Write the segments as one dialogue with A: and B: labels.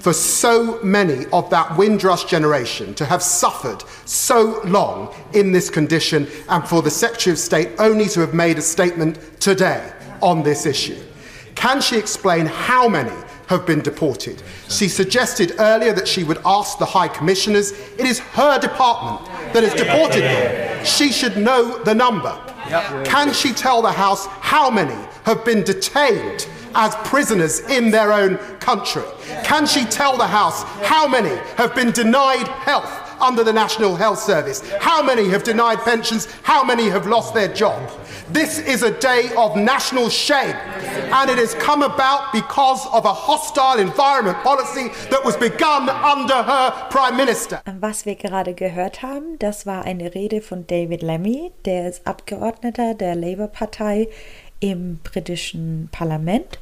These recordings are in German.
A: for so many of that Windrush generation to have suffered so long in this condition and for the Secretary of State only to have made a statement today on this issue. Can she explain how many have been deported? She suggested earlier that she would ask the High Commissioners. It is her department that has deported them. She should know the number. Can she tell the House how many have been detained as prisoners in their own country? Can she tell the House how many have been denied health under the National Health Service? How many have denied pensions? How many have lost their job? This is a day of national shame, and it has come about because of a hostile environment policy that was begun under her Prime Minister.
B: Was wir gerade gehört haben, das war eine Rede von David Lemmy, der ist Abgeordneter der Labour-Partei im britischen Parlament.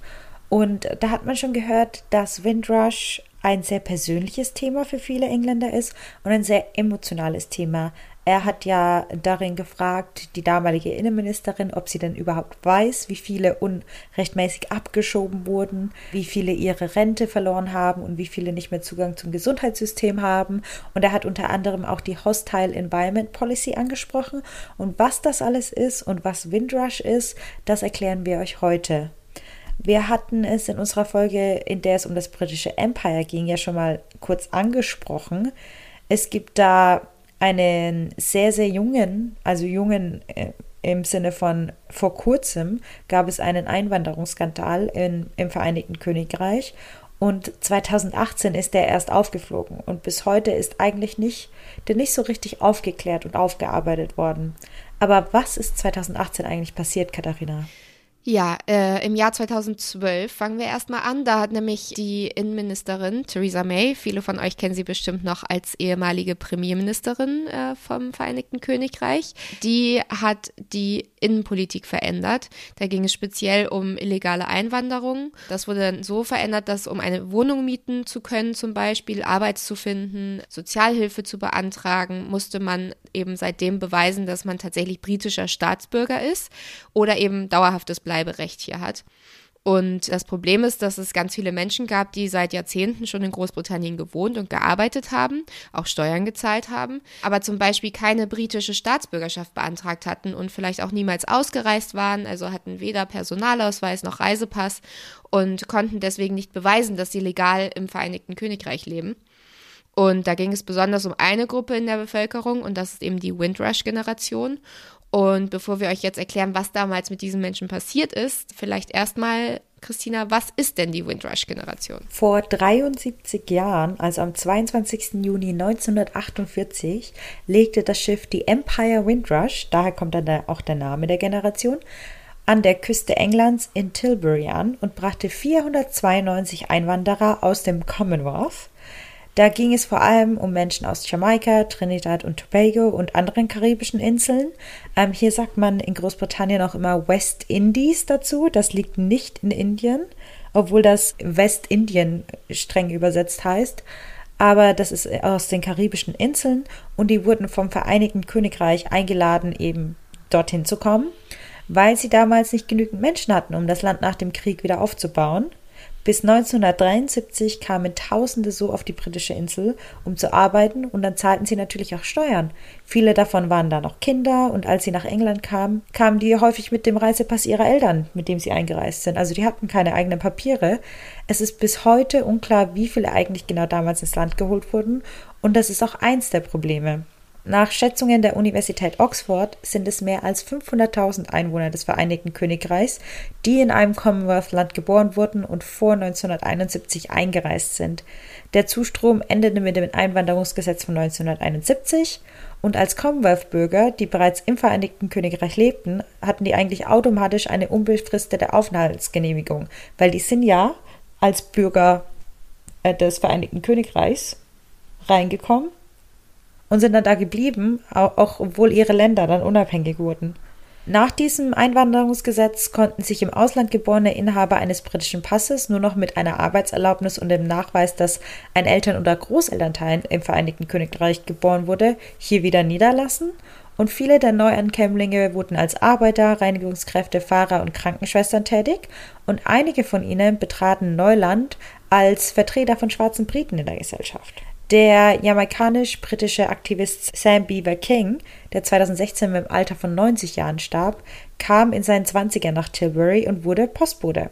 B: Und da hat man schon gehört, dass Windrush ein sehr persönliches Thema für viele Engländer ist und ein sehr emotionales Thema. Er hat ja darin gefragt, die damalige Innenministerin, ob sie denn überhaupt weiß, wie viele unrechtmäßig abgeschoben wurden, wie viele ihre Rente verloren haben und wie viele nicht mehr Zugang zum Gesundheitssystem haben. Und er hat unter anderem auch die Hostile Environment Policy angesprochen. Und was das alles ist und was Windrush ist, das erklären wir euch heute. Wir hatten es in unserer Folge, in der es um das britische Empire ging, ja schon mal kurz angesprochen. Es gibt da einen sehr, sehr jungen, also jungen äh, im Sinne von vor kurzem gab es einen Einwanderungsskandal in, im Vereinigten Königreich und 2018 ist der erst aufgeflogen und bis heute ist eigentlich nicht, der nicht so richtig aufgeklärt und aufgearbeitet worden. Aber was ist 2018 eigentlich passiert, Katharina?
C: Ja, äh, im Jahr 2012 fangen wir erstmal an. Da hat nämlich die Innenministerin Theresa May, viele von euch kennen sie bestimmt noch als ehemalige Premierministerin äh, vom Vereinigten Königreich, die hat die Innenpolitik verändert. Da ging es speziell um illegale Einwanderung. Das wurde dann so verändert, dass um eine Wohnung mieten zu können, zum Beispiel Arbeit zu finden, Sozialhilfe zu beantragen, musste man eben seitdem beweisen, dass man tatsächlich britischer Staatsbürger ist oder eben dauerhaftes Bleiberecht hier hat. Und das Problem ist, dass es ganz viele Menschen gab, die seit Jahrzehnten schon in Großbritannien gewohnt und gearbeitet haben, auch Steuern gezahlt haben, aber zum Beispiel keine britische Staatsbürgerschaft beantragt hatten und vielleicht auch niemals ausgereist waren, also hatten weder Personalausweis noch Reisepass und konnten deswegen nicht beweisen, dass sie legal im Vereinigten Königreich leben. Und da ging es besonders um eine Gruppe in der Bevölkerung und das ist eben die Windrush-Generation. Und bevor wir euch jetzt erklären, was damals mit diesen Menschen passiert ist, vielleicht erstmal, Christina, was ist denn die Windrush-Generation?
B: Vor 73 Jahren, also am 22. Juni 1948, legte das Schiff die Empire Windrush, daher kommt dann auch der Name der Generation, an der Küste Englands in Tilbury an und brachte 492 Einwanderer aus dem Commonwealth da ging es vor allem um Menschen aus Jamaika, Trinidad und Tobago und anderen karibischen Inseln. Ähm, hier sagt man in Großbritannien auch immer West Indies dazu. Das liegt nicht in Indien, obwohl das Westindien streng übersetzt heißt. Aber das ist aus den karibischen Inseln und die wurden vom Vereinigten Königreich eingeladen, eben dorthin zu kommen, weil sie damals nicht genügend Menschen hatten, um das Land nach dem Krieg wieder aufzubauen. Bis 1973 kamen Tausende so auf die britische Insel, um zu arbeiten, und dann zahlten sie natürlich auch Steuern. Viele davon waren da noch Kinder, und als sie nach England kamen, kamen die häufig mit dem Reisepass ihrer Eltern, mit dem sie eingereist sind. Also die hatten keine eigenen Papiere. Es ist bis heute unklar, wie viele eigentlich genau damals ins Land geholt wurden, und das ist auch eins der Probleme. Nach Schätzungen der Universität Oxford sind es mehr als 500.000 Einwohner des Vereinigten Königreichs, die in einem Commonwealth-Land geboren wurden und vor 1971 eingereist sind. Der Zustrom endete mit dem Einwanderungsgesetz von 1971 und als Commonwealth-Bürger, die bereits im Vereinigten Königreich lebten, hatten die eigentlich automatisch eine unbefristete Aufenthaltsgenehmigung, weil die sind ja als Bürger äh, des Vereinigten Königreichs reingekommen und sind dann da geblieben, auch, auch obwohl ihre Länder dann unabhängig wurden. Nach diesem Einwanderungsgesetz konnten sich im Ausland geborene Inhaber eines britischen Passes nur noch mit einer Arbeitserlaubnis und dem Nachweis, dass ein Eltern- oder Großelternteil im Vereinigten Königreich geboren wurde, hier wieder niederlassen und viele der Neuankömmlinge wurden als Arbeiter, Reinigungskräfte, Fahrer und Krankenschwestern tätig und einige von ihnen betraten Neuland als Vertreter von schwarzen Briten in der Gesellschaft. Der jamaikanisch-britische Aktivist Sam Beaver King, der 2016 im Alter von 90 Jahren starb, kam in seinen 20ern nach Tilbury und wurde Postbote.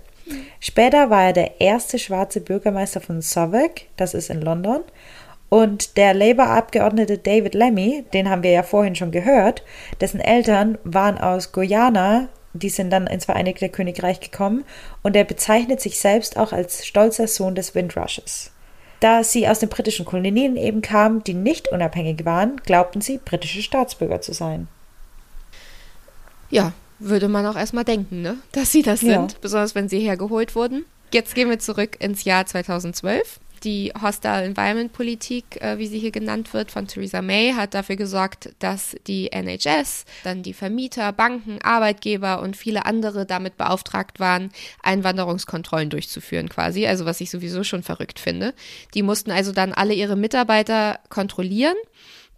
B: Später war er der erste schwarze Bürgermeister von Southwark, das ist in London, und der Labour-Abgeordnete David Lemmy, den haben wir ja vorhin schon gehört, dessen Eltern waren aus Guyana, die sind dann ins Vereinigte Königreich gekommen, und er bezeichnet sich selbst auch als stolzer Sohn des Windrushes. Da sie aus den britischen Kolonien eben kamen, die nicht unabhängig waren, glaubten sie, britische Staatsbürger zu sein.
C: Ja, würde man auch erstmal denken, ne? dass sie das ja. sind, besonders wenn sie hergeholt wurden. Jetzt gehen wir zurück ins Jahr 2012 die Hostile Environment Politik, äh, wie sie hier genannt wird, von Theresa May, hat dafür gesorgt, dass die NHS, dann die Vermieter, Banken, Arbeitgeber und viele andere damit beauftragt waren, Einwanderungskontrollen durchzuführen quasi, also was ich sowieso schon verrückt finde. Die mussten also dann alle ihre Mitarbeiter kontrollieren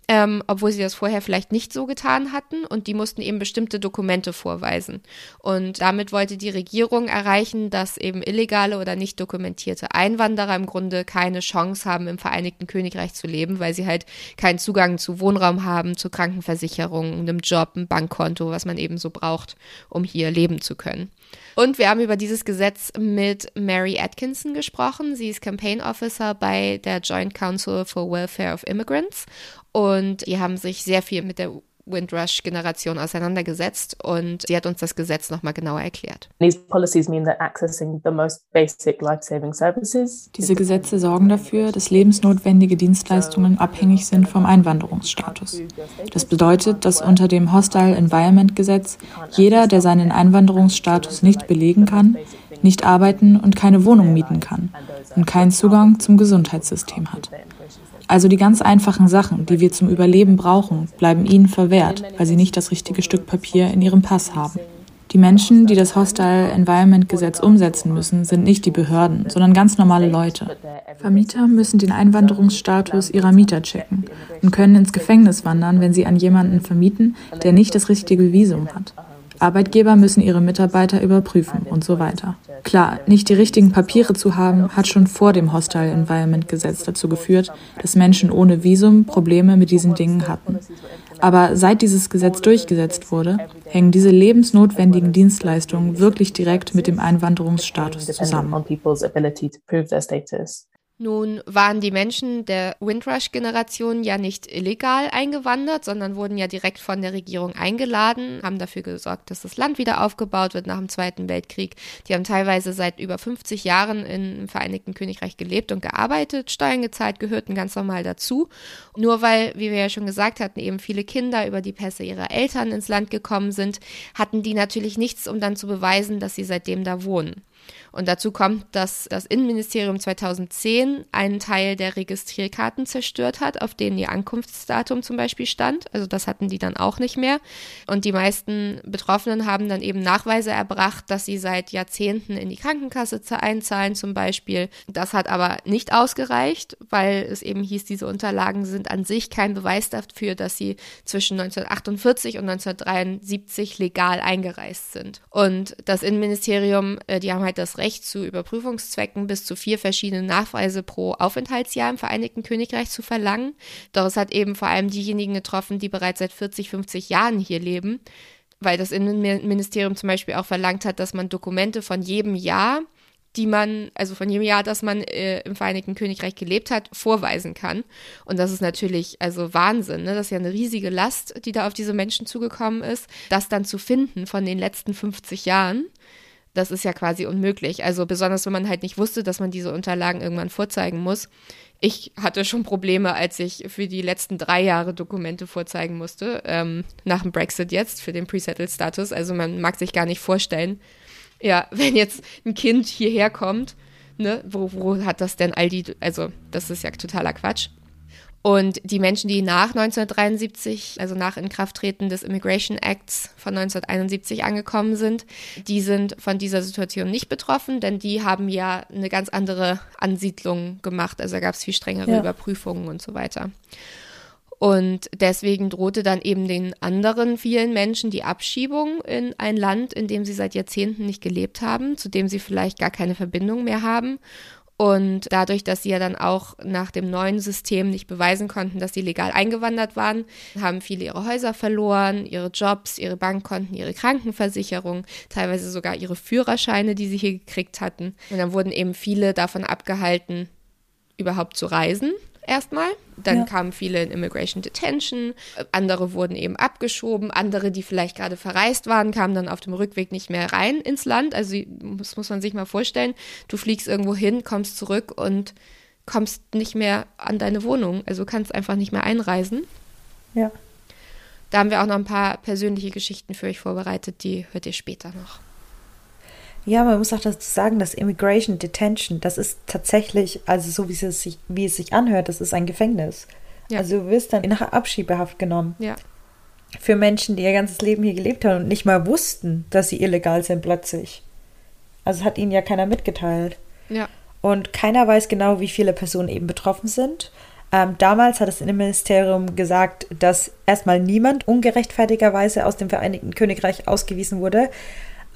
C: ähm, obwohl sie das vorher vielleicht nicht so getan hatten und die mussten eben bestimmte Dokumente vorweisen. Und damit wollte die Regierung erreichen, dass eben illegale oder nicht dokumentierte Einwanderer im Grunde keine Chance haben, im Vereinigten Königreich zu leben, weil sie halt keinen Zugang zu Wohnraum haben, zu Krankenversicherung, einem Job, einem Bankkonto, was man eben so braucht, um hier leben zu können. Und wir haben über dieses Gesetz mit Mary Atkinson gesprochen. Sie ist Campaign Officer bei der Joint Council for Welfare of Immigrants und die haben sich sehr viel mit der Windrush-Generation auseinandergesetzt und sie hat uns das Gesetz nochmal genauer erklärt.
D: Diese Gesetze sorgen dafür, dass lebensnotwendige Dienstleistungen abhängig sind vom Einwanderungsstatus. Das bedeutet, dass unter dem Hostile Environment Gesetz jeder, der seinen Einwanderungsstatus nicht belegen kann, nicht arbeiten und keine Wohnung mieten kann und keinen Zugang zum Gesundheitssystem hat. Also die ganz einfachen Sachen, die wir zum Überleben brauchen, bleiben ihnen verwehrt, weil sie nicht das richtige Stück Papier in ihrem Pass haben. Die Menschen, die das Hostile Environment Gesetz umsetzen müssen, sind nicht die Behörden, sondern ganz normale Leute. Vermieter müssen den Einwanderungsstatus ihrer Mieter checken und können ins Gefängnis wandern, wenn sie an jemanden vermieten, der nicht das richtige Visum hat. Arbeitgeber müssen ihre Mitarbeiter überprüfen und so weiter. Klar, nicht die richtigen Papiere zu haben, hat schon vor dem Hostile Environment Gesetz dazu geführt, dass Menschen ohne Visum Probleme mit diesen Dingen hatten. Aber seit dieses Gesetz durchgesetzt wurde, hängen diese lebensnotwendigen Dienstleistungen wirklich direkt mit dem Einwanderungsstatus zusammen.
C: Nun waren die Menschen der Windrush-Generation ja nicht illegal eingewandert, sondern wurden ja direkt von der Regierung eingeladen, haben dafür gesorgt, dass das Land wieder aufgebaut wird nach dem Zweiten Weltkrieg. Die haben teilweise seit über 50 Jahren im Vereinigten Königreich gelebt und gearbeitet, Steuern gezahlt, gehörten ganz normal dazu. Nur weil, wie wir ja schon gesagt hatten, eben viele Kinder über die Pässe ihrer Eltern ins Land gekommen sind, hatten die natürlich nichts, um dann zu beweisen, dass sie seitdem da wohnen. Und dazu kommt, dass das Innenministerium 2010 einen Teil der Registrierkarten zerstört hat, auf denen ihr Ankunftsdatum zum Beispiel stand. Also das hatten die dann auch nicht mehr. Und die meisten Betroffenen haben dann eben Nachweise erbracht, dass sie seit Jahrzehnten in die Krankenkasse einzahlen zum Beispiel. Das hat aber nicht ausgereicht, weil es eben hieß, diese Unterlagen sind an sich kein Beweis dafür, dass sie zwischen 1948 und 1973 legal eingereist sind. Und das Innenministerium, äh, die haben halt das Recht zu Überprüfungszwecken bis zu vier verschiedene Nachweise pro Aufenthaltsjahr im Vereinigten Königreich zu verlangen. Doch es hat eben vor allem diejenigen getroffen, die bereits seit 40, 50 Jahren hier leben, weil das Innenministerium zum Beispiel auch verlangt hat, dass man Dokumente von jedem Jahr die man, also von jedem Jahr, dass man äh, im Vereinigten Königreich gelebt hat, vorweisen kann. Und das ist natürlich also Wahnsinn. Ne? Das ist ja eine riesige Last, die da auf diese Menschen zugekommen ist, das dann zu finden von den letzten 50 Jahren das ist ja quasi unmöglich. Also besonders, wenn man halt nicht wusste, dass man diese Unterlagen irgendwann vorzeigen muss. Ich hatte schon Probleme, als ich für die letzten drei Jahre Dokumente vorzeigen musste, ähm, nach dem Brexit jetzt, für den Pre-Settled-Status. Also man mag sich gar nicht vorstellen, ja, wenn jetzt ein Kind hierher kommt, ne, wo, wo hat das denn all die, also das ist ja totaler Quatsch. Und die Menschen, die nach 1973, also nach Inkrafttreten des Immigration Acts von 1971 angekommen sind, die sind von dieser Situation nicht betroffen, denn die haben ja eine ganz andere Ansiedlung gemacht. Also da gab es viel strengere ja. Überprüfungen und so weiter. Und deswegen drohte dann eben den anderen vielen Menschen die Abschiebung in ein Land, in dem sie seit Jahrzehnten nicht gelebt haben, zu dem sie vielleicht gar keine Verbindung mehr haben und dadurch, dass sie ja dann auch nach dem neuen System nicht beweisen konnten, dass sie legal eingewandert waren, haben viele ihre Häuser verloren, ihre Jobs, ihre Bankkonten, ihre Krankenversicherung, teilweise sogar ihre Führerscheine, die sie hier gekriegt hatten. Und dann wurden eben viele davon abgehalten, überhaupt zu reisen erstmal. Dann ja. kamen viele in Immigration Detention, andere wurden eben abgeschoben, andere, die vielleicht gerade verreist waren, kamen dann auf dem Rückweg nicht mehr rein ins Land. Also das muss man sich mal vorstellen. Du fliegst irgendwo hin, kommst zurück und kommst nicht mehr an deine Wohnung. Also kannst einfach nicht mehr einreisen.
B: Ja.
C: Da haben wir auch noch ein paar persönliche Geschichten für euch vorbereitet, die hört ihr später noch.
B: Ja, man muss auch dazu sagen, dass Immigration Detention, das ist tatsächlich, also so wie es sich, wie es sich anhört, das ist ein Gefängnis. Ja. Also du wirst dann in Abschiebehaft genommen.
C: Ja.
B: Für Menschen, die ihr ganzes Leben hier gelebt haben und nicht mal wussten, dass sie illegal sind plötzlich. Also hat ihnen ja keiner mitgeteilt.
C: Ja.
B: Und keiner weiß genau, wie viele Personen eben betroffen sind. Ähm, damals hat das Innenministerium gesagt, dass erstmal niemand ungerechtfertigerweise aus dem Vereinigten Königreich ausgewiesen wurde.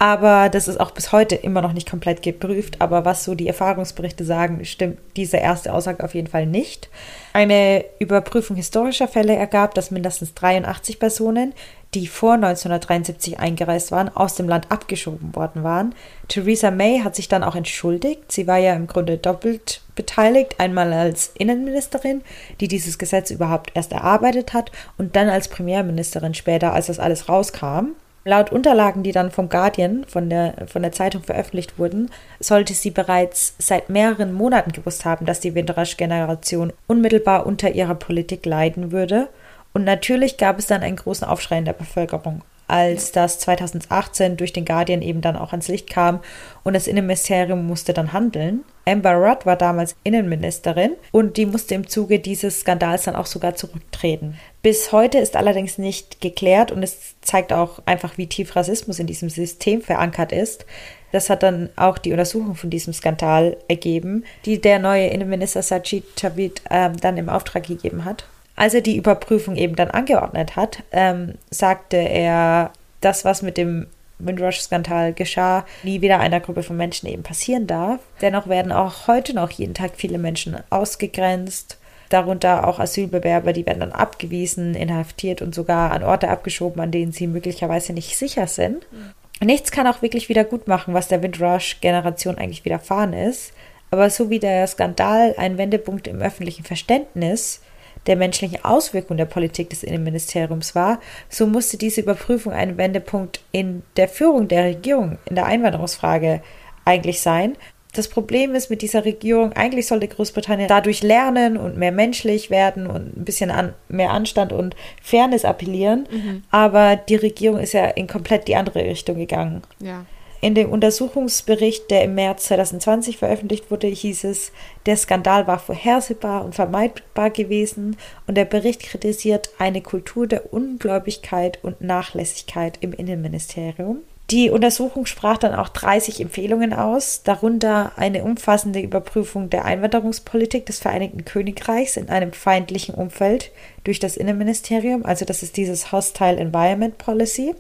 B: Aber das ist auch bis heute immer noch nicht komplett geprüft. Aber was so die Erfahrungsberichte sagen, stimmt diese erste Aussage auf jeden Fall nicht. Eine Überprüfung historischer Fälle ergab, dass mindestens 83 Personen, die vor 1973 eingereist waren, aus dem Land abgeschoben worden waren. Theresa May hat sich dann auch entschuldigt. Sie war ja im Grunde doppelt beteiligt. Einmal als Innenministerin, die dieses Gesetz überhaupt erst erarbeitet hat, und dann als Premierministerin später, als das alles rauskam. Laut Unterlagen, die dann vom Guardian, von der, von der Zeitung veröffentlicht wurden, sollte sie bereits seit mehreren Monaten gewusst haben, dass die Windrush-Generation unmittelbar unter ihrer Politik leiden würde. Und natürlich gab es dann einen großen Aufschrei in der Bevölkerung als das 2018 durch den Guardian eben dann auch ans Licht kam und das Innenministerium musste dann handeln. Amber Rudd war damals Innenministerin und die musste im Zuge dieses Skandals dann auch sogar zurücktreten. Bis heute ist allerdings nicht geklärt und es zeigt auch einfach, wie tief Rassismus in diesem System verankert ist. Das hat dann auch die Untersuchung von diesem Skandal ergeben, die der neue Innenminister Sajid Javid äh, dann im Auftrag gegeben hat. Als er die Überprüfung eben dann angeordnet hat, ähm, sagte er, das, was mit dem Windrush-Skandal geschah, nie wieder einer Gruppe von Menschen eben passieren darf. Dennoch werden auch heute noch jeden Tag viele Menschen ausgegrenzt, darunter auch Asylbewerber, die werden dann abgewiesen, inhaftiert und sogar an Orte abgeschoben, an denen sie möglicherweise nicht sicher sind. Mhm. Nichts kann auch wirklich wieder gut machen, was der Windrush-Generation eigentlich widerfahren ist. Aber so wie der Skandal ein Wendepunkt im öffentlichen Verständnis der menschlichen Auswirkungen der Politik des Innenministeriums war, so musste diese Überprüfung ein Wendepunkt in der Führung der Regierung in der Einwanderungsfrage eigentlich sein. Das Problem ist mit dieser Regierung, eigentlich sollte Großbritannien dadurch lernen und mehr menschlich werden und ein bisschen an, mehr Anstand und Fairness appellieren. Mhm. Aber die Regierung ist ja in komplett die andere Richtung gegangen.
C: Ja.
B: In dem Untersuchungsbericht, der im März 2020 veröffentlicht wurde, hieß es, der Skandal war vorhersehbar und vermeidbar gewesen und der Bericht kritisiert eine Kultur der Ungläubigkeit und Nachlässigkeit im Innenministerium. Die Untersuchung sprach dann auch 30 Empfehlungen aus, darunter eine umfassende Überprüfung der Einwanderungspolitik des Vereinigten Königreichs in einem feindlichen Umfeld durch das Innenministerium, also das ist dieses Hostile Environment Policy,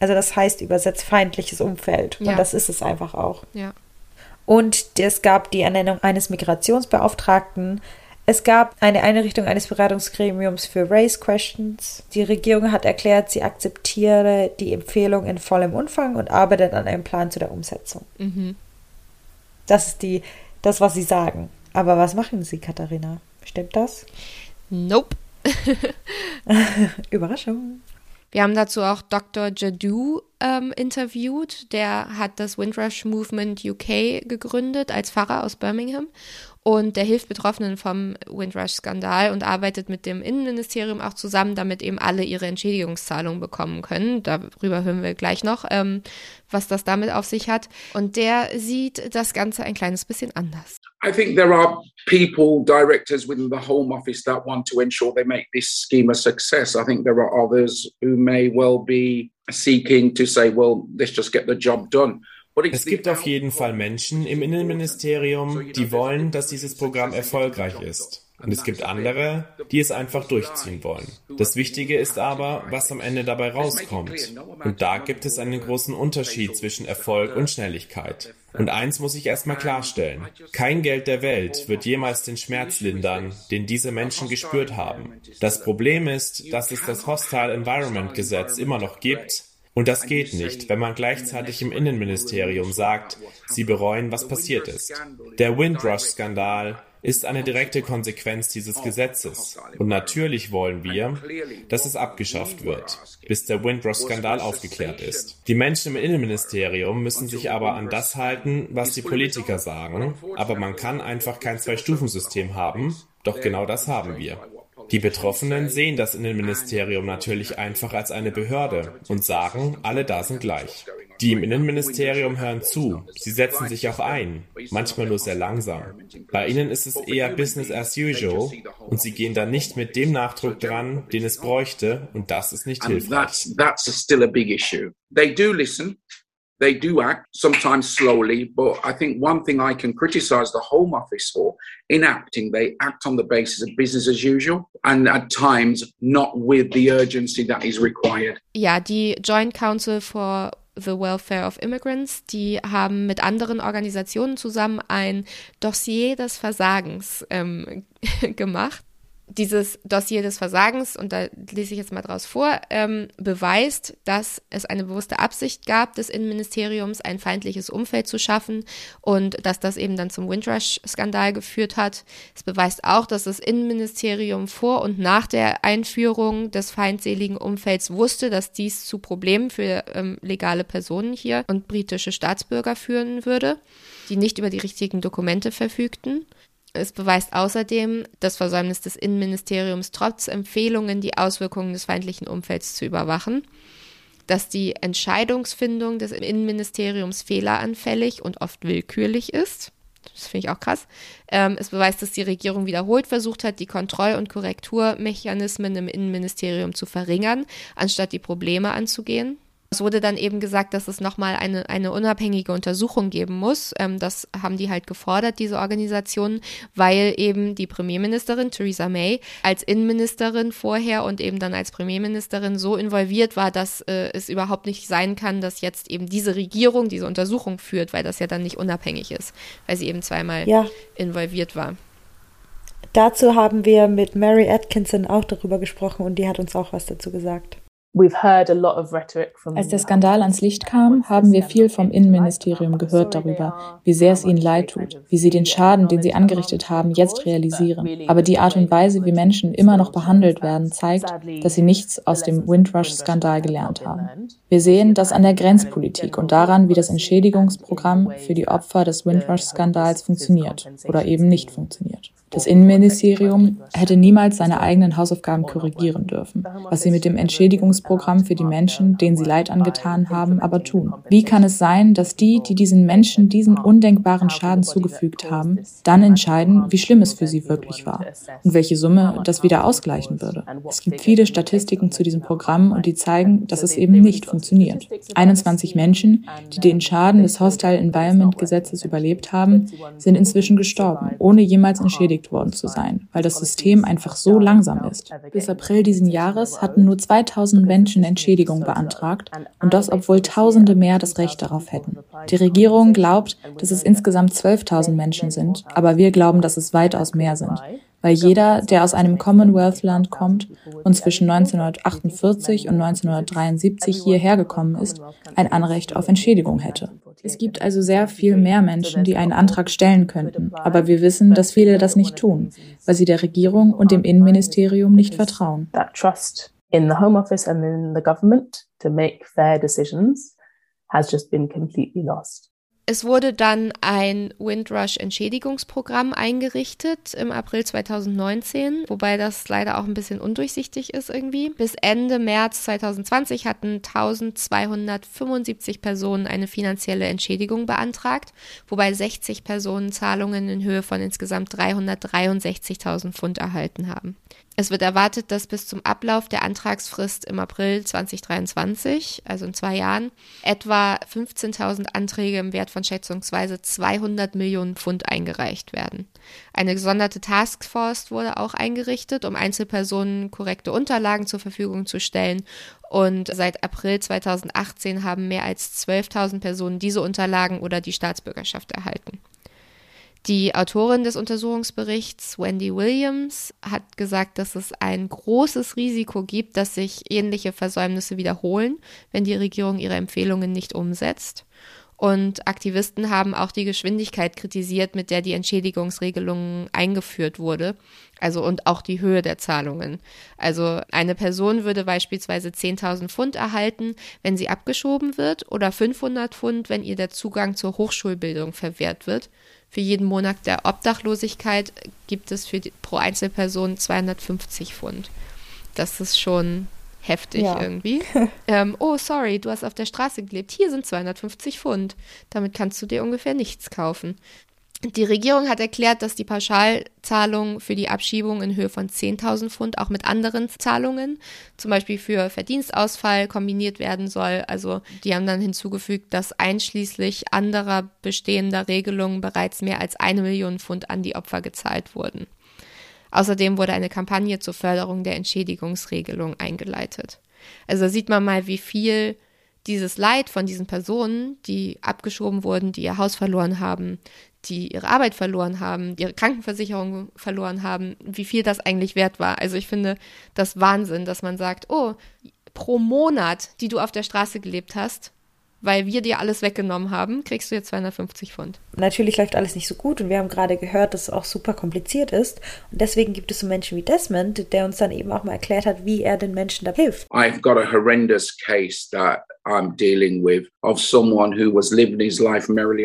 B: also das heißt übersetzt feindliches Umfeld. Ja. Und das ist es einfach auch.
C: Ja.
B: Und es gab die Ernennung eines Migrationsbeauftragten. Es gab eine Einrichtung eines Beratungsgremiums für Race Questions. Die Regierung hat erklärt, sie akzeptiere die Empfehlung in vollem Umfang und arbeitet an einem Plan zu der Umsetzung.
C: Mhm.
B: Das ist die, das, was sie sagen. Aber was machen sie, Katharina? Stimmt das?
C: Nope.
B: Überraschung.
C: Wir haben dazu auch Dr. Jadu ähm, interviewt. Der hat das Windrush Movement UK gegründet als Pfarrer aus Birmingham. Und der hilft Betroffenen vom Windrush-Skandal und arbeitet mit dem Innenministerium auch zusammen, damit eben alle ihre Entschädigungszahlungen bekommen können. Darüber hören wir gleich noch, ähm, was das damit auf sich hat. Und der sieht das Ganze ein kleines bisschen anders.
E: I think there are people, directors within the Home Office that want to ensure they make this scheme a success. I think there are others who may well be seeking to say, well, let's just get the job done.
F: Es gibt auf jeden Fall Menschen im Innenministerium, die wollen, dass dieses Programm erfolgreich ist. Und es gibt andere, die es einfach durchziehen wollen. Das Wichtige ist aber, was am Ende dabei rauskommt. Und da gibt es einen großen Unterschied zwischen Erfolg und Schnelligkeit. Und eins muss ich erstmal klarstellen. Kein Geld der Welt wird jemals den Schmerz lindern, den diese Menschen gespürt haben. Das Problem ist, dass es das Hostile Environment Gesetz immer noch gibt und das geht nicht, wenn man gleichzeitig im Innenministerium sagt, sie bereuen, was passiert ist. Der Windrush-Skandal ist eine direkte Konsequenz dieses Gesetzes. Und natürlich wollen wir, dass es abgeschafft wird, bis der Windrush-Skandal aufgeklärt ist. Die Menschen im Innenministerium müssen sich aber an das halten, was die Politiker sagen, aber man kann einfach kein Zwei-Stufen-System haben, doch genau das haben wir. Die Betroffenen sehen das Innenministerium natürlich einfach als eine Behörde und sagen, alle da sind gleich. Die im Innenministerium hören zu, sie setzen sich auch ein, manchmal nur sehr langsam. Bei ihnen ist es eher Business as usual und sie gehen da nicht mit dem Nachdruck dran, den es bräuchte und das ist nicht hilfreich.
E: They do act, sometimes slowly, but I think one thing I can criticize the Home Office for in acting, they act on the basis of business as usual and at times not with the urgency that is required.
C: Ja, die Joint Council for the Welfare of Immigrants, die haben mit anderen Organisationen zusammen ein Dossier des Versagens ähm, gemacht dieses Dossier des Versagens, und da lese ich jetzt mal draus vor, ähm, beweist, dass es eine bewusste Absicht gab des Innenministeriums, ein feindliches Umfeld zu schaffen und dass das eben dann zum Windrush-Skandal geführt hat. Es beweist auch, dass das Innenministerium vor und nach der Einführung des feindseligen Umfelds wusste, dass dies zu Problemen für ähm, legale Personen hier und britische Staatsbürger führen würde, die nicht über die richtigen Dokumente verfügten. Es beweist außerdem das Versäumnis des Innenministeriums, trotz Empfehlungen die Auswirkungen des feindlichen Umfelds zu überwachen, dass die Entscheidungsfindung des Innenministeriums fehleranfällig und oft willkürlich ist. Das finde ich auch krass. Ähm, es beweist, dass die Regierung wiederholt versucht hat, die Kontroll- und Korrekturmechanismen im Innenministerium zu verringern, anstatt die Probleme anzugehen. Es wurde dann eben gesagt, dass es nochmal eine, eine unabhängige Untersuchung geben muss. Ähm, das haben die halt gefordert, diese Organisationen, weil eben die Premierministerin Theresa May als Innenministerin vorher und eben dann als Premierministerin so involviert war, dass äh, es überhaupt nicht sein kann, dass jetzt eben diese Regierung diese Untersuchung führt, weil das ja dann nicht unabhängig ist, weil sie eben zweimal ja. involviert war.
B: Dazu haben wir mit Mary Atkinson auch darüber gesprochen und die hat uns auch was dazu gesagt.
D: Als der Skandal ans Licht kam, haben wir viel vom Innenministerium gehört darüber, wie sehr es ihnen leid tut, wie sie den Schaden, den sie angerichtet haben, jetzt realisieren. Aber die Art und Weise, wie Menschen immer noch behandelt werden, zeigt, dass sie nichts aus dem Windrush-Skandal gelernt haben. Wir sehen das an der Grenzpolitik und daran, wie das Entschädigungsprogramm für die Opfer des Windrush-Skandals funktioniert oder eben nicht funktioniert. Das Innenministerium hätte niemals seine eigenen Hausaufgaben korrigieren dürfen, was sie mit dem Entschädigungsprogramm für die Menschen, denen sie Leid angetan haben, aber tun. Wie kann es sein, dass die, die diesen Menschen diesen undenkbaren Schaden zugefügt haben, dann entscheiden, wie schlimm es für sie wirklich war und welche Summe das wieder ausgleichen würde? Es gibt viele Statistiken zu diesem Programm und die zeigen, dass es eben nicht funktioniert. 21 Menschen, die den Schaden des Hostile Environment Gesetzes überlebt haben, sind inzwischen gestorben, ohne jemals entschädigt beschädigt worden zu sein, weil das System einfach so langsam ist. Bis April diesen Jahres hatten nur 2000 Menschen Entschädigung beantragt und das, obwohl Tausende mehr das Recht darauf hätten. Die Regierung glaubt, dass es insgesamt 12.000 Menschen sind, aber wir glauben, dass es weitaus mehr sind weil jeder, der aus einem Commonwealth-Land kommt und zwischen 1948 und 1973 hierher gekommen ist, ein Anrecht auf Entschädigung hätte. Es gibt also sehr viel mehr Menschen, die einen Antrag stellen könnten, aber wir wissen, dass viele das nicht tun, weil sie der Regierung und dem Innenministerium nicht vertrauen. in the Home Office and in the government to make fair decisions has just been completely lost.
C: Es wurde dann ein Windrush-Entschädigungsprogramm eingerichtet im April 2019, wobei das leider auch ein bisschen undurchsichtig ist irgendwie. Bis Ende März 2020 hatten 1275 Personen eine finanzielle Entschädigung beantragt, wobei 60 Personen Zahlungen in Höhe von insgesamt 363.000 Pfund erhalten haben. Es wird erwartet, dass bis zum Ablauf der Antragsfrist im April 2023, also in zwei Jahren, etwa 15.000 Anträge im Wert von schätzungsweise 200 Millionen Pfund eingereicht werden. Eine gesonderte Taskforce wurde auch eingerichtet, um Einzelpersonen korrekte Unterlagen zur Verfügung zu stellen. Und seit April 2018 haben mehr als 12.000 Personen diese Unterlagen oder die Staatsbürgerschaft erhalten. Die Autorin des Untersuchungsberichts, Wendy Williams, hat gesagt, dass es ein großes Risiko gibt, dass sich ähnliche Versäumnisse wiederholen, wenn die Regierung ihre Empfehlungen nicht umsetzt. Und Aktivisten haben auch die Geschwindigkeit kritisiert, mit der die Entschädigungsregelung eingeführt wurde. Also und auch die Höhe der Zahlungen. Also eine Person würde beispielsweise 10.000 Pfund erhalten, wenn sie abgeschoben wird, oder 500 Pfund, wenn ihr der Zugang zur Hochschulbildung verwehrt wird. Für jeden Monat der Obdachlosigkeit gibt es für die, pro Einzelperson 250 Pfund. Das ist schon heftig ja. irgendwie. ähm, oh, sorry, du hast auf der Straße gelebt. Hier sind 250 Pfund. Damit kannst du dir ungefähr nichts kaufen. Die Regierung hat erklärt, dass die Pauschalzahlung für die Abschiebung in Höhe von 10.000 Pfund auch mit anderen Zahlungen, zum Beispiel für Verdienstausfall, kombiniert werden soll. Also die haben dann hinzugefügt, dass einschließlich anderer bestehender Regelungen bereits mehr als eine Million Pfund an die Opfer gezahlt wurden. Außerdem wurde eine Kampagne zur Förderung der Entschädigungsregelung eingeleitet. Also da sieht man mal, wie viel dieses Leid von diesen Personen, die abgeschoben wurden, die ihr Haus verloren haben, die ihre Arbeit verloren haben, ihre Krankenversicherung verloren haben, wie viel das eigentlich wert war. Also ich finde das Wahnsinn, dass man sagt, oh, pro Monat, die du auf der Straße gelebt hast, weil wir dir alles weggenommen haben, kriegst du jetzt 250 Pfund.
B: Natürlich läuft alles nicht so gut und wir haben gerade gehört, dass es auch super kompliziert ist. Und deswegen gibt es so Menschen wie Desmond, der uns dann eben auch mal erklärt hat, wie er den Menschen da hilft.
E: I've got a horrendous case that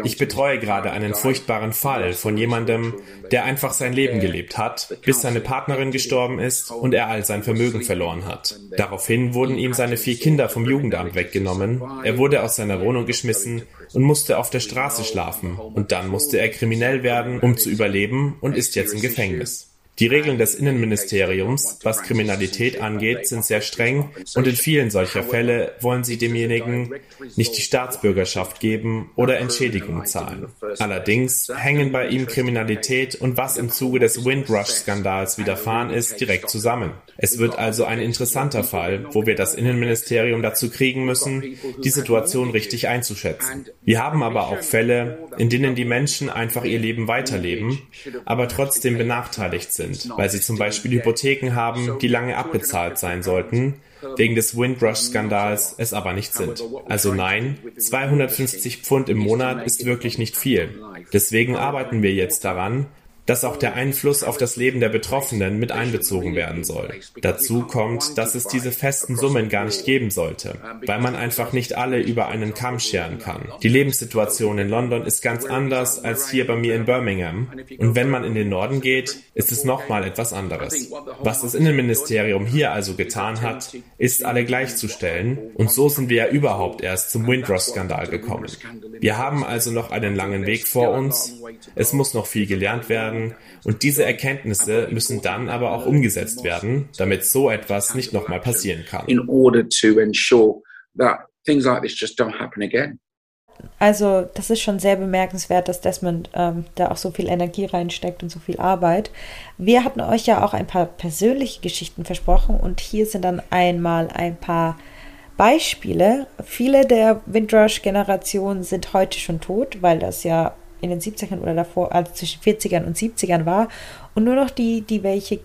F: ich betreue gerade einen furchtbaren Fall von jemandem, der einfach sein Leben gelebt hat, bis seine Partnerin gestorben ist und er all sein Vermögen verloren hat. Daraufhin wurden ihm seine vier Kinder vom Jugendamt weggenommen, er wurde aus seiner Wohnung geschmissen und musste auf der Straße schlafen und dann musste er kriminell werden, um zu überleben und ist jetzt im Gefängnis. Die Regeln des Innenministeriums, was Kriminalität angeht, sind sehr streng und in vielen solcher Fälle wollen sie demjenigen nicht die Staatsbürgerschaft geben oder Entschädigung zahlen. Allerdings hängen bei ihm Kriminalität und was im Zuge des Windrush-Skandals widerfahren ist, direkt zusammen. Es wird also ein interessanter Fall, wo wir das Innenministerium dazu kriegen müssen, die Situation richtig einzuschätzen. Wir haben aber auch Fälle, in denen die Menschen einfach ihr Leben weiterleben, aber trotzdem benachteiligt sind weil sie zum Beispiel Hypotheken haben, die lange abbezahlt sein sollten, wegen des Windrush-Skandals es aber nicht sind. Also nein, 250 Pfund im Monat ist wirklich nicht viel. Deswegen arbeiten wir jetzt daran, dass auch der Einfluss auf das Leben der Betroffenen mit einbezogen werden soll. Dazu kommt, dass es diese festen Summen gar nicht geben sollte, weil man einfach nicht alle über einen Kamm scheren kann. Die Lebenssituation in London ist ganz anders als hier bei mir in Birmingham. Und wenn man in den Norden geht, ist es nochmal etwas anderes. Was das Innenministerium hier also getan hat, ist alle gleichzustellen. Und so sind wir ja überhaupt erst zum Windrush-Skandal gekommen. Wir haben also noch einen langen Weg vor uns. Es muss noch viel gelernt werden werden. Und diese Erkenntnisse müssen dann aber auch umgesetzt werden, damit so etwas nicht nochmal passieren kann. In order to ensure that things like this just don't happen again.
B: Also, das ist schon sehr bemerkenswert, dass Desmond ähm, da auch so viel Energie reinsteckt und so viel Arbeit. Wir hatten euch ja auch ein paar persönliche Geschichten versprochen und hier sind dann einmal ein paar Beispiele. Viele der Windrush-Generationen sind heute schon tot, weil das ja in den 70ern oder davor, also zwischen 40ern und 70ern war. Und nur noch die, die welche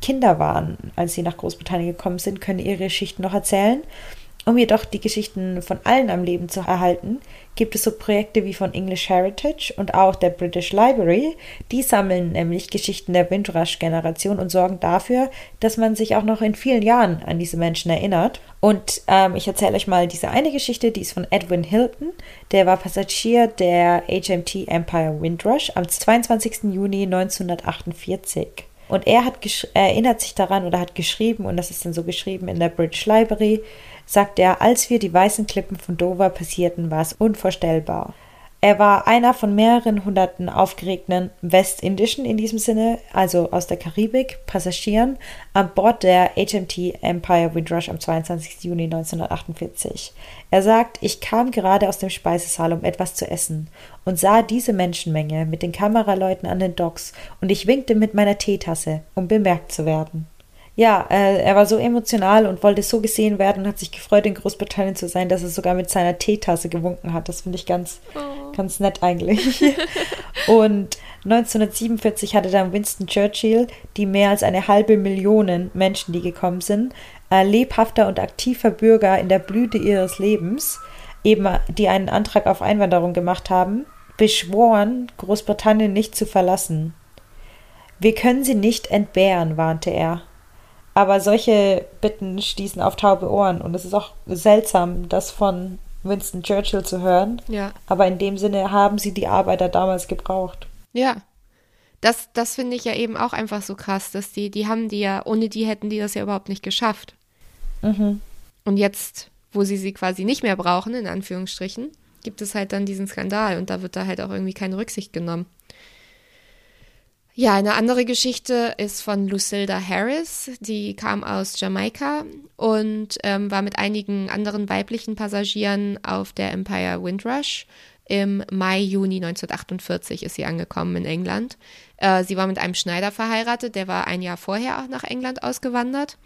B: Kinder waren, als sie nach Großbritannien gekommen sind, können ihre Geschichten noch erzählen. Um jedoch die Geschichten von allen am Leben zu erhalten, gibt es so Projekte wie von English Heritage und auch der British Library. Die sammeln nämlich Geschichten der Windrush-Generation und sorgen dafür, dass man sich auch noch in vielen Jahren an diese Menschen erinnert. Und ähm, ich erzähle euch mal diese eine Geschichte, die ist von Edwin Hilton. Der war Passagier der HMT Empire Windrush am 22. Juni 1948. Und er hat erinnert sich daran oder hat geschrieben, und das ist dann so geschrieben in der British Library, sagt er, als wir die weißen Klippen von Dover passierten, war es unvorstellbar. Er war einer von mehreren hunderten aufgeregten Westindischen in diesem Sinne, also aus der Karibik, Passagieren an Bord der HMT Empire Windrush am 22. Juni 1948. Er sagt, ich kam gerade aus dem Speisesaal, um etwas zu essen und sah diese Menschenmenge mit den Kameraleuten an den Docks und ich winkte mit meiner Teetasse, um bemerkt zu werden ja, äh, er war so emotional und wollte so gesehen werden und hat sich gefreut, in Großbritannien zu sein, dass er sogar mit seiner Teetasse gewunken hat. Das finde ich ganz, oh. ganz nett eigentlich. und 1947 hatte dann Winston Churchill, die mehr als eine halbe Million Menschen, die gekommen sind, äh, lebhafter und aktiver Bürger in der Blüte ihres Lebens, eben die einen Antrag auf Einwanderung gemacht haben, beschworen, Großbritannien nicht zu verlassen. Wir können sie nicht entbehren, warnte er. Aber solche Bitten stießen auf taube Ohren und es ist auch seltsam, das von Winston Churchill zu hören.
C: Ja.
B: Aber in dem Sinne haben sie die Arbeiter damals gebraucht.
C: Ja. Das, das finde ich ja eben auch einfach so krass, dass die, die haben die ja, ohne die hätten die das ja überhaupt nicht geschafft.
B: Mhm.
C: Und jetzt, wo sie sie quasi nicht mehr brauchen, in Anführungsstrichen, gibt es halt dann diesen Skandal und da wird da halt auch irgendwie keine Rücksicht genommen. Ja, eine andere Geschichte ist von Lucilda Harris. Die kam aus Jamaika und ähm, war mit einigen anderen weiblichen Passagieren auf der Empire Windrush. Im Mai, Juni 1948 ist sie angekommen in England. Äh, sie war mit einem Schneider verheiratet, der war ein Jahr vorher auch nach England ausgewandert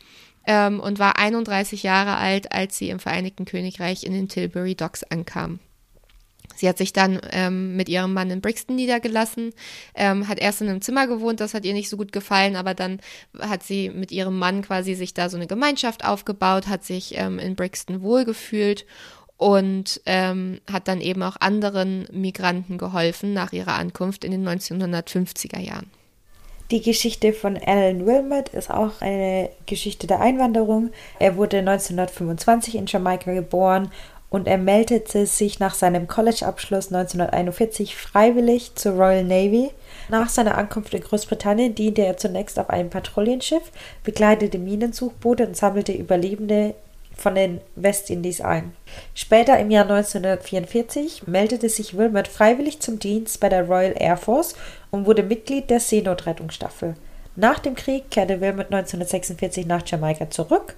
C: ähm, und war 31 Jahre alt, als sie im Vereinigten Königreich in den Tilbury Docks ankam. Sie hat sich dann ähm, mit ihrem Mann in Brixton niedergelassen, ähm, hat erst in einem Zimmer gewohnt, das hat ihr nicht so gut gefallen, aber dann hat sie mit ihrem Mann quasi sich da so eine Gemeinschaft aufgebaut, hat sich ähm, in Brixton wohlgefühlt und ähm, hat dann eben auch anderen Migranten geholfen nach ihrer Ankunft in den 1950er Jahren.
B: Die Geschichte von Alan Wilmot ist auch eine Geschichte der Einwanderung. Er wurde 1925 in Jamaika geboren und er meldete sich nach seinem College-Abschluss 1941 freiwillig zur Royal Navy. Nach seiner Ankunft in Großbritannien diente er zunächst auf einem Patrouillenschiff, begleitete Minensuchboote und sammelte Überlebende von den Westindies ein. Später im Jahr 1944 meldete sich Wilmot freiwillig zum Dienst bei der Royal Air Force und wurde Mitglied der Seenotrettungsstaffel. Nach dem Krieg kehrte Wilmot 1946 nach Jamaika zurück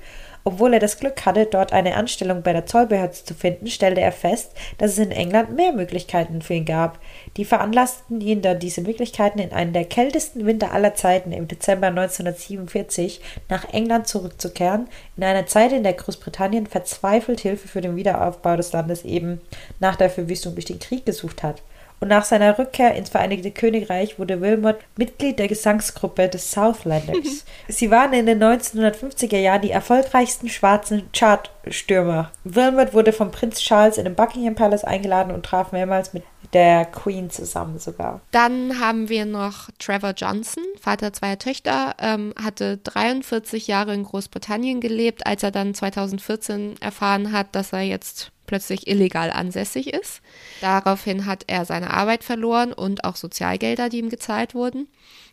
B: obwohl er das Glück hatte, dort eine Anstellung bei der Zollbehörde zu finden, stellte er fest, dass es in England mehr Möglichkeiten für ihn gab. Die veranlassten ihn dann, diese Möglichkeiten in einen der kältesten Winter aller Zeiten im Dezember 1947 nach England zurückzukehren, in einer Zeit, in der Großbritannien verzweifelt Hilfe für den Wiederaufbau des Landes eben nach der Verwüstung durch den Krieg gesucht hat und nach seiner Rückkehr ins Vereinigte Königreich wurde Wilmot Mitglied der Gesangsgruppe des Southlanders. Sie waren in den 1950er Jahren die erfolgreichsten schwarzen Chartstürmer. Wilmot wurde von Prinz Charles in den Buckingham Palace eingeladen und traf mehrmals mit der Queen zusammen sogar.
C: Dann haben wir noch Trevor Johnson, Vater zweier Töchter, ähm, hatte 43 Jahre in Großbritannien gelebt, als er dann 2014 erfahren hat, dass er jetzt plötzlich illegal ansässig ist. Daraufhin hat er seine Arbeit verloren und auch Sozialgelder, die ihm gezahlt wurden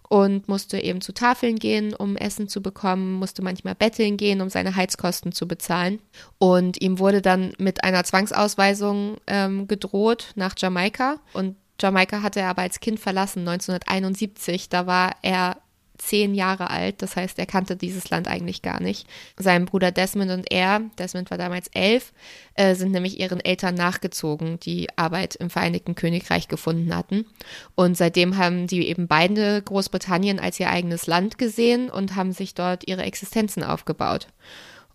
C: und musste eben zu Tafeln gehen, um Essen zu bekommen, musste manchmal betteln gehen, um seine Heizkosten zu bezahlen. Und ihm wurde dann mit einer Zwangsausweisung ähm, gedroht nach Jamaika. Und Jamaika hatte er aber als Kind verlassen, 1971. Da war er zehn Jahre alt, das heißt, er kannte dieses Land eigentlich gar nicht. Sein Bruder Desmond und er, Desmond war damals elf, äh, sind nämlich ihren Eltern nachgezogen, die Arbeit im Vereinigten Königreich gefunden hatten. Und seitdem haben die eben beide Großbritannien als ihr eigenes Land gesehen und haben sich dort ihre Existenzen aufgebaut.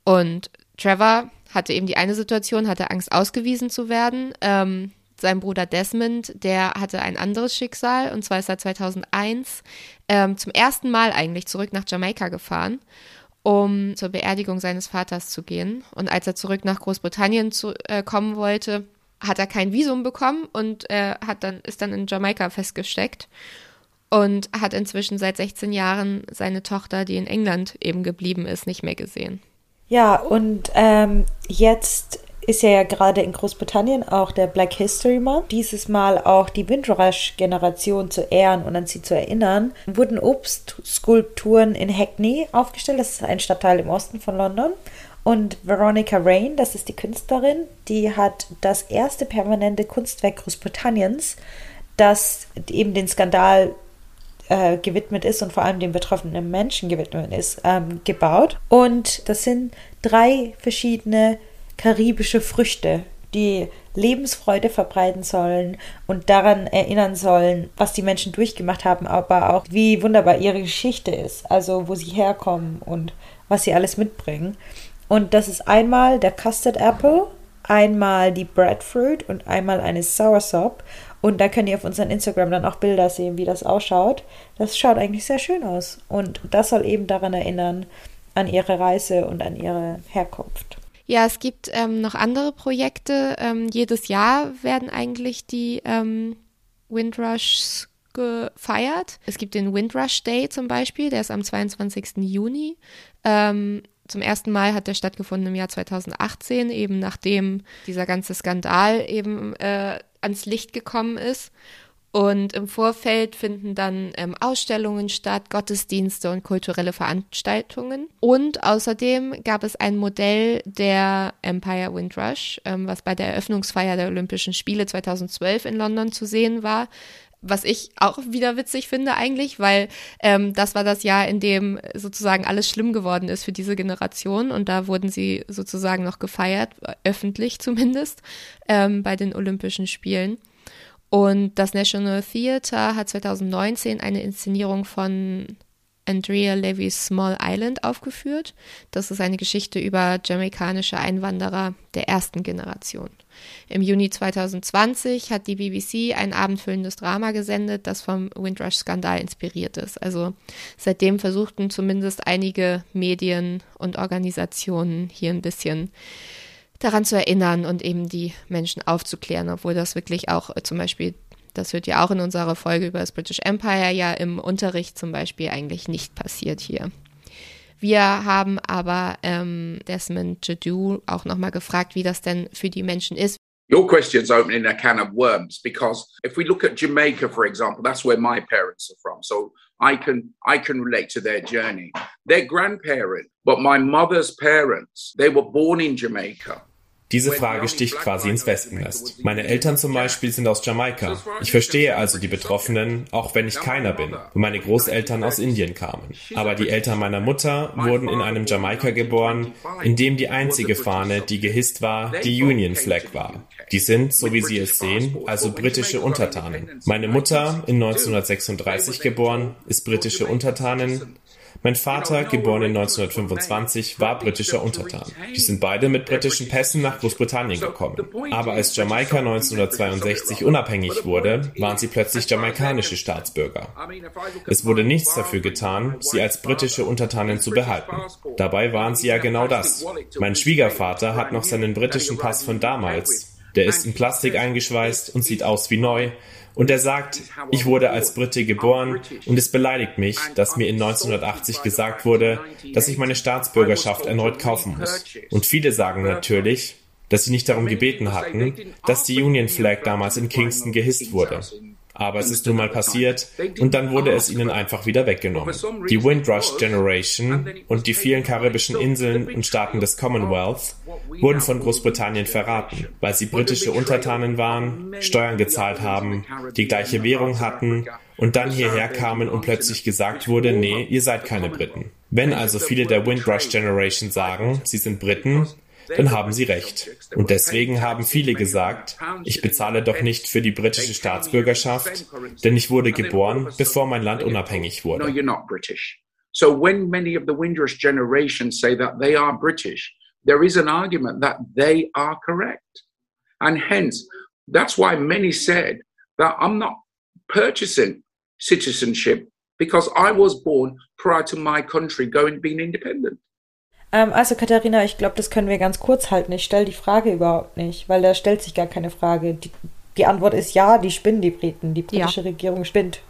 C: Und Trevor hatte eben die eine Situation, hatte Angst, ausgewiesen zu werden. Ähm, sein Bruder Desmond, der hatte ein anderes Schicksal und zwar ist er 2001 ähm, zum ersten Mal eigentlich zurück nach Jamaika gefahren um zur Beerdigung seines Vaters zu gehen. Und als er zurück nach Großbritannien zu, äh, kommen wollte, hat er kein Visum bekommen und äh, hat dann, ist dann in Jamaika festgesteckt und hat inzwischen seit 16 Jahren seine Tochter, die in England eben geblieben ist, nicht mehr gesehen.
B: Ja, und ähm, jetzt ist ja gerade in Großbritannien auch der Black History Month. Dieses Mal auch die Windrush-Generation zu ehren und an sie zu erinnern, wurden Obstskulpturen in Hackney aufgestellt. Das ist ein Stadtteil im Osten von London. Und Veronica Rain, das ist die Künstlerin, die hat das erste permanente Kunstwerk Großbritanniens, das eben den Skandal äh, gewidmet ist und vor allem den betroffenen Menschen gewidmet ist, ähm, gebaut. Und das sind drei verschiedene karibische Früchte, die Lebensfreude verbreiten sollen und daran erinnern sollen, was die Menschen durchgemacht haben, aber auch wie wunderbar ihre Geschichte ist, also wo sie herkommen und was sie alles mitbringen. Und das ist einmal der Custard Apple, einmal die Breadfruit und einmal eine Soursop. Und da könnt ihr auf unserem Instagram dann auch Bilder sehen, wie das ausschaut. Das schaut eigentlich sehr schön aus. Und das soll eben daran erinnern, an ihre Reise und an ihre Herkunft.
C: Ja, es gibt ähm, noch andere Projekte. Ähm, jedes Jahr werden eigentlich die ähm, Windrushs gefeiert. Es gibt den Windrush Day zum Beispiel, der ist am 22. Juni. Ähm, zum ersten Mal hat der stattgefunden im Jahr 2018, eben nachdem dieser ganze Skandal eben äh, ans Licht gekommen ist. Und im Vorfeld finden dann ähm, Ausstellungen statt, Gottesdienste und kulturelle Veranstaltungen. Und außerdem gab es ein Modell der Empire Windrush, ähm, was bei der Eröffnungsfeier der Olympischen Spiele 2012 in London zu sehen war. Was ich auch wieder witzig finde eigentlich, weil ähm, das war das Jahr, in dem sozusagen alles schlimm geworden ist für diese Generation und da wurden sie sozusagen noch gefeiert, öffentlich zumindest, ähm, bei den Olympischen Spielen. Und das National Theatre hat 2019 eine Inszenierung von Andrea Levy's Small Island aufgeführt. Das ist eine Geschichte über jamaikanische Einwanderer der ersten Generation. Im Juni 2020 hat die BBC ein abendfüllendes Drama gesendet, das vom Windrush-Skandal inspiriert ist. Also seitdem versuchten zumindest einige Medien und Organisationen hier ein bisschen daran zu erinnern und eben die Menschen aufzuklären, obwohl das wirklich auch äh, zum Beispiel, das wird ja auch in unserer Folge über das British Empire ja im Unterricht zum Beispiel eigentlich nicht passiert hier. Wir haben aber ähm, Desmond Jadu auch nochmal gefragt, wie das denn für die Menschen ist.
E: Your question's opening a can of worms because if we look at Jamaica, for example, that's where my parents are from. So I can I can relate to their journey. Their grandparent, but my mother's parents, they were born in Jamaica.
F: Diese Frage sticht quasi ins Wespennest. Meine Eltern zum Beispiel sind aus Jamaika. Ich verstehe also die Betroffenen, auch wenn ich keiner bin, wo meine Großeltern aus Indien kamen. Aber die Eltern meiner Mutter wurden in einem Jamaika geboren, in dem die einzige Fahne, die gehisst war, die Union Flag war. Die sind, so wie Sie es sehen, also britische Untertanen. Meine Mutter, in 1936 geboren, ist britische Untertanin. Mein Vater, geboren in 1925, war britischer Untertan. Die sind beide mit britischen Pässen nach Großbritannien gekommen. Aber als Jamaika 1962 unabhängig wurde, waren sie plötzlich jamaikanische Staatsbürger. Es wurde nichts dafür getan, sie als britische Untertanen zu behalten. Dabei waren sie ja genau das. Mein Schwiegervater hat noch seinen britischen Pass von damals. Der ist in Plastik eingeschweißt und sieht aus wie neu, und er sagt, ich wurde als Brite geboren und es beleidigt mich, dass mir in 1980 gesagt wurde, dass ich meine Staatsbürgerschaft erneut kaufen muss. Und viele sagen natürlich, dass sie nicht darum gebeten hatten, dass die Union Flag damals in Kingston gehisst wurde. Aber es ist nun mal passiert. und dann wurde es ihnen einfach wieder weggenommen. Die Windrush Generation und die vielen karibischen Inseln und Staaten des Commonwealth wurden von Großbritannien verraten, weil sie britische Untertanen waren, Steuern gezahlt haben, die gleiche Währung hatten und dann hierher kamen und plötzlich gesagt wurde, nee, ihr seid keine Briten. Wenn also viele der Windrush Generation sagen, sie sind Briten, dann haben sie recht. Und deswegen haben viele gesagt, ich bezahle doch nicht für die britische Staatsbürgerschaft, denn ich wurde geboren, bevor mein Land unabhängig wurde.
E: So when many of the Windrush generation say that they are British, there is an argument that they are correct. And hence, that's why many said that I'm not purchasing citizenship because I was born prior to my country going being independent.
B: Ähm, also Katharina, ich glaube, das können wir ganz kurz halten. Ich stelle die Frage überhaupt nicht, weil da stellt sich gar keine Frage. Die, die Antwort ist ja, die spinnen die Briten. Die britische ja. Regierung spinnt.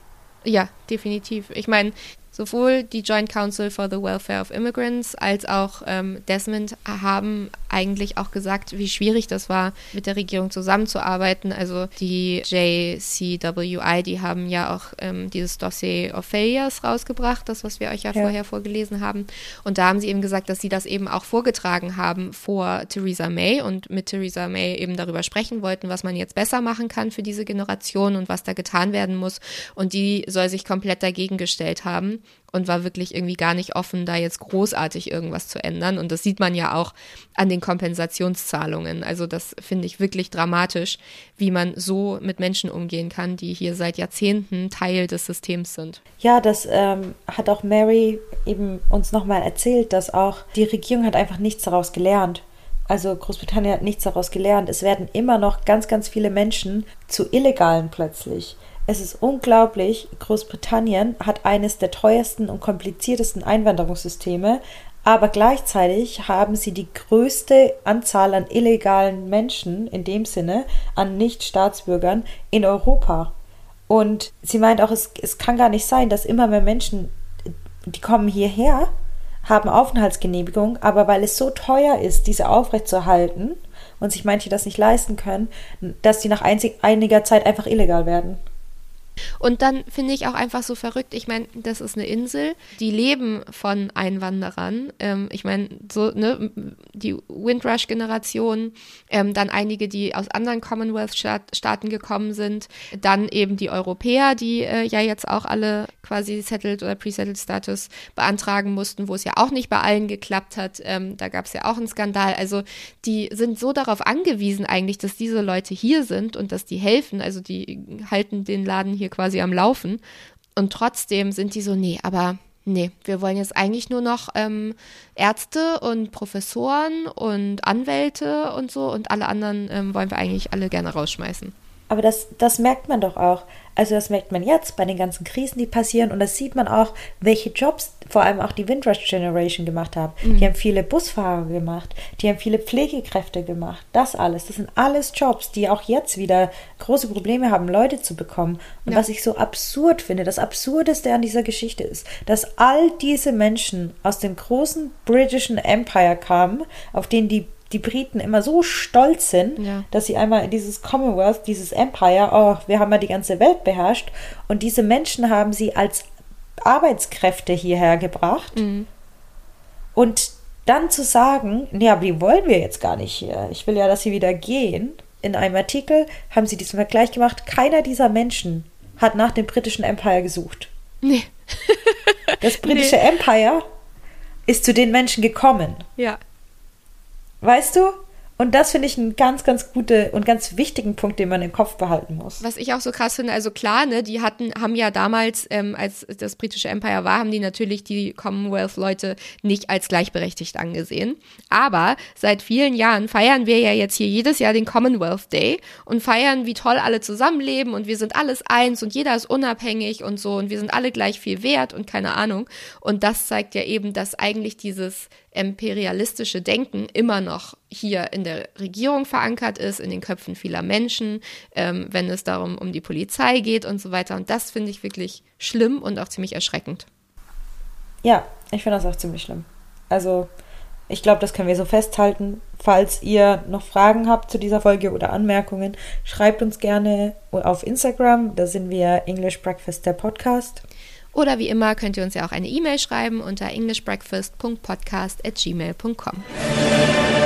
C: Ja, definitiv. Ich meine, Sowohl die Joint Council for the Welfare of Immigrants als auch ähm, Desmond haben eigentlich auch gesagt, wie schwierig das war, mit der Regierung zusammenzuarbeiten. Also die JCWI, die haben ja auch ähm, dieses Dossier of Failures rausgebracht, das, was wir euch ja, ja, vorher vorgelesen haben. Und da haben sie eben gesagt, dass sie das eben auch vorgetragen haben vor Theresa May und mit Theresa May eben darüber sprechen wollten, was man jetzt besser machen kann für diese Generation und was da getan werden muss. Und die soll sich komplett dagegen gestellt haben und war wirklich irgendwie gar nicht offen, da jetzt großartig irgendwas zu ändern. Und das sieht man ja auch an den Kompensationszahlungen. Also das finde ich wirklich dramatisch, wie man so mit Menschen umgehen kann, die hier seit Jahrzehnten Teil des Systems sind.
B: Ja, das ähm, hat auch Mary eben uns nochmal erzählt, dass auch die Regierung hat einfach nichts daraus gelernt. Also Großbritannien hat nichts daraus gelernt. Es werden immer noch ganz, ganz viele Menschen zu Illegalen plötzlich. Es ist unglaublich, Großbritannien hat eines der teuersten und kompliziertesten Einwanderungssysteme, aber gleichzeitig haben sie die größte Anzahl an illegalen Menschen, in dem Sinne, an Nicht-Staatsbürgern in Europa. Und sie meint auch, es, es kann gar nicht sein, dass immer mehr Menschen, die kommen hierher, haben Aufenthaltsgenehmigung, aber weil es so teuer ist, diese aufrechtzuerhalten und sich manche das nicht leisten können, dass die nach einiger Zeit einfach illegal werden.
C: Und dann finde ich auch einfach so verrückt, ich meine, das ist eine Insel, die leben von Einwanderern. Ähm, ich meine, so, ne, die Windrush-Generation, ähm, dann einige, die aus anderen Commonwealth-Staaten gekommen sind, dann eben die Europäer, die äh, ja jetzt auch alle quasi Settled oder Pre-Settled Status beantragen mussten, wo es ja auch nicht bei allen geklappt hat. Ähm, da gab es ja auch einen Skandal. Also die sind so darauf angewiesen eigentlich, dass diese Leute hier sind und dass die helfen. Also die halten den Laden hier quasi am Laufen. Und trotzdem sind die so, nee, aber nee, wir wollen jetzt eigentlich nur noch ähm, Ärzte und Professoren und Anwälte und so und alle anderen ähm, wollen wir eigentlich alle gerne rausschmeißen.
B: Aber das, das merkt man doch auch. Also das merkt man jetzt bei den ganzen Krisen, die passieren. Und das sieht man auch, welche Jobs vor allem auch die Windrush Generation gemacht haben. Mhm. Die haben viele Busfahrer gemacht, die haben viele Pflegekräfte gemacht. Das alles, das sind alles Jobs, die auch jetzt wieder große Probleme haben, Leute zu bekommen. Und ja. was ich so absurd finde, das Absurdeste an dieser Geschichte ist, dass all diese Menschen aus dem großen britischen Empire kamen, auf denen die die Briten immer so stolz sind, ja. dass sie einmal in dieses Commonwealth, dieses Empire, oh, wir haben ja die ganze Welt beherrscht. Und diese Menschen haben sie als Arbeitskräfte hierher gebracht. Mhm. Und dann zu sagen, nee, aber die wollen wir jetzt gar nicht hier. Ich will ja, dass sie wieder gehen. In einem Artikel haben sie diesen Vergleich gemacht. Keiner dieser Menschen hat nach dem britischen Empire gesucht. Nee. das britische nee. Empire ist zu den Menschen gekommen.
C: Ja.
B: Weißt du? Und das finde ich einen ganz, ganz guten und ganz wichtigen Punkt, den man im Kopf behalten muss.
C: Was ich auch so krass finde, also klar, ne, die hatten, haben ja damals, ähm, als das britische Empire war, haben die natürlich die Commonwealth-Leute nicht als gleichberechtigt angesehen. Aber seit vielen Jahren feiern wir ja jetzt hier jedes Jahr den Commonwealth Day und feiern, wie toll alle zusammenleben und wir sind alles eins und jeder ist unabhängig und so und wir sind alle gleich viel wert und keine Ahnung. Und das zeigt ja eben, dass eigentlich dieses imperialistische Denken immer noch hier in der Regierung verankert ist, in den Köpfen vieler Menschen, ähm, wenn es darum um die Polizei geht und so weiter. Und das finde ich wirklich schlimm und auch ziemlich erschreckend.
B: Ja, ich finde das auch ziemlich schlimm. Also ich glaube, das können wir so festhalten. Falls ihr noch Fragen habt zu dieser Folge oder Anmerkungen, schreibt uns gerne auf Instagram. Da sind wir English Breakfast der Podcast.
C: Oder wie immer könnt ihr uns ja auch eine E-Mail schreiben unter englishbreakfast.podcast.gmail.com.